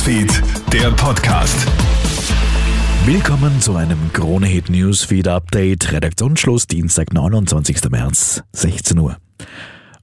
Newsfeed, der Podcast. Willkommen zu einem Krone Hit Newsfeed Update. Redaktionsschluss Dienstag, 29. März, 16 Uhr.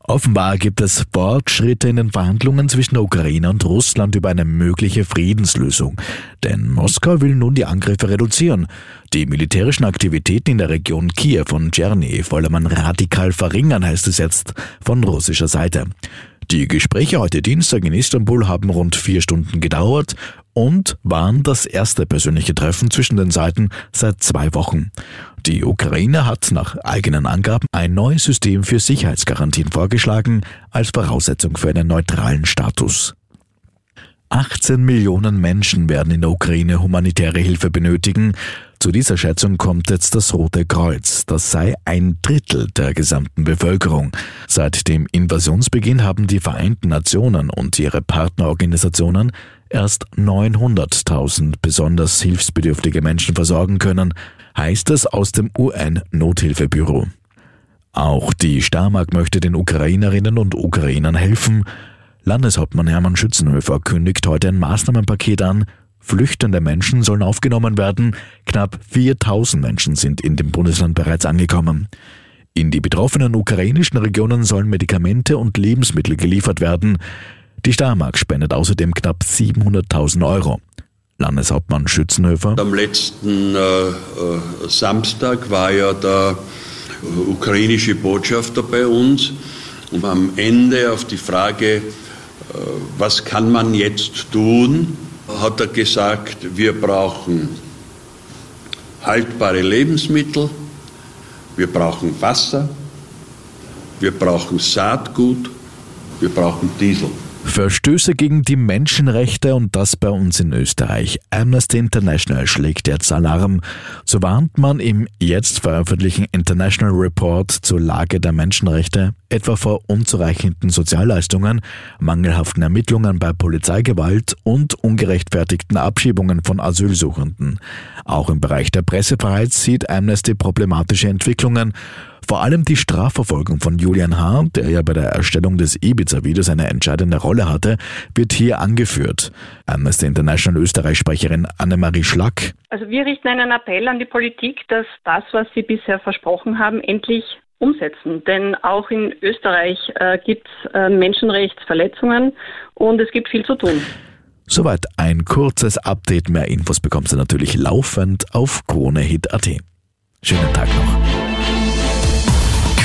Offenbar gibt es Fortschritte in den Verhandlungen zwischen der Ukraine und Russland über eine mögliche Friedenslösung. Denn Moskau will nun die Angriffe reduzieren. Die militärischen Aktivitäten in der Region Kiew und Tscherny wolle man radikal verringern, heißt es jetzt von russischer Seite. Die Gespräche heute Dienstag in Istanbul haben rund vier Stunden gedauert und waren das erste persönliche Treffen zwischen den Seiten seit zwei Wochen. Die Ukraine hat nach eigenen Angaben ein neues System für Sicherheitsgarantien vorgeschlagen als Voraussetzung für einen neutralen Status. 18 Millionen Menschen werden in der Ukraine humanitäre Hilfe benötigen. Zu dieser Schätzung kommt jetzt das Rote Kreuz. Das sei ein Drittel der gesamten Bevölkerung. Seit dem Invasionsbeginn haben die Vereinten Nationen und ihre Partnerorganisationen erst 900.000 besonders hilfsbedürftige Menschen versorgen können, heißt es aus dem UN-Nothilfebüro. Auch die Starmark möchte den Ukrainerinnen und Ukrainern helfen. Landeshauptmann Hermann Schützenhöfer kündigt heute ein Maßnahmenpaket an, Flüchtende Menschen sollen aufgenommen werden. Knapp 4000 Menschen sind in dem Bundesland bereits angekommen. In die betroffenen ukrainischen Regionen sollen Medikamente und Lebensmittel geliefert werden. Die Steiermark spendet außerdem knapp 700.000 Euro. Landeshauptmann Schützenhöfer. Am letzten äh, äh, Samstag war ja der äh, ukrainische Botschafter bei uns und am Ende auf die Frage, äh, was kann man jetzt tun, hat er gesagt, wir brauchen haltbare Lebensmittel, wir brauchen Wasser, wir brauchen Saatgut, wir brauchen Diesel. Verstöße gegen die Menschenrechte und das bei uns in Österreich. Amnesty International schlägt jetzt Alarm. So warnt man im jetzt veröffentlichten International Report zur Lage der Menschenrechte etwa vor unzureichenden Sozialleistungen, mangelhaften Ermittlungen bei Polizeigewalt und ungerechtfertigten Abschiebungen von Asylsuchenden. Auch im Bereich der Pressefreiheit sieht Amnesty problematische Entwicklungen vor allem die Strafverfolgung von Julian H., der ja bei der Erstellung des Ibiza-Videos eine entscheidende Rolle hatte, wird hier angeführt. Amnesty International Österreich-Sprecherin Annemarie Schlack. Also wir richten einen Appell an die Politik, dass das, was sie bisher versprochen haben, endlich umsetzen. Denn auch in Österreich äh, gibt es äh, Menschenrechtsverletzungen und es gibt viel zu tun. Soweit ein kurzes Update. Mehr Infos bekommst du natürlich laufend auf KroneHit.at. Schönen Tag noch.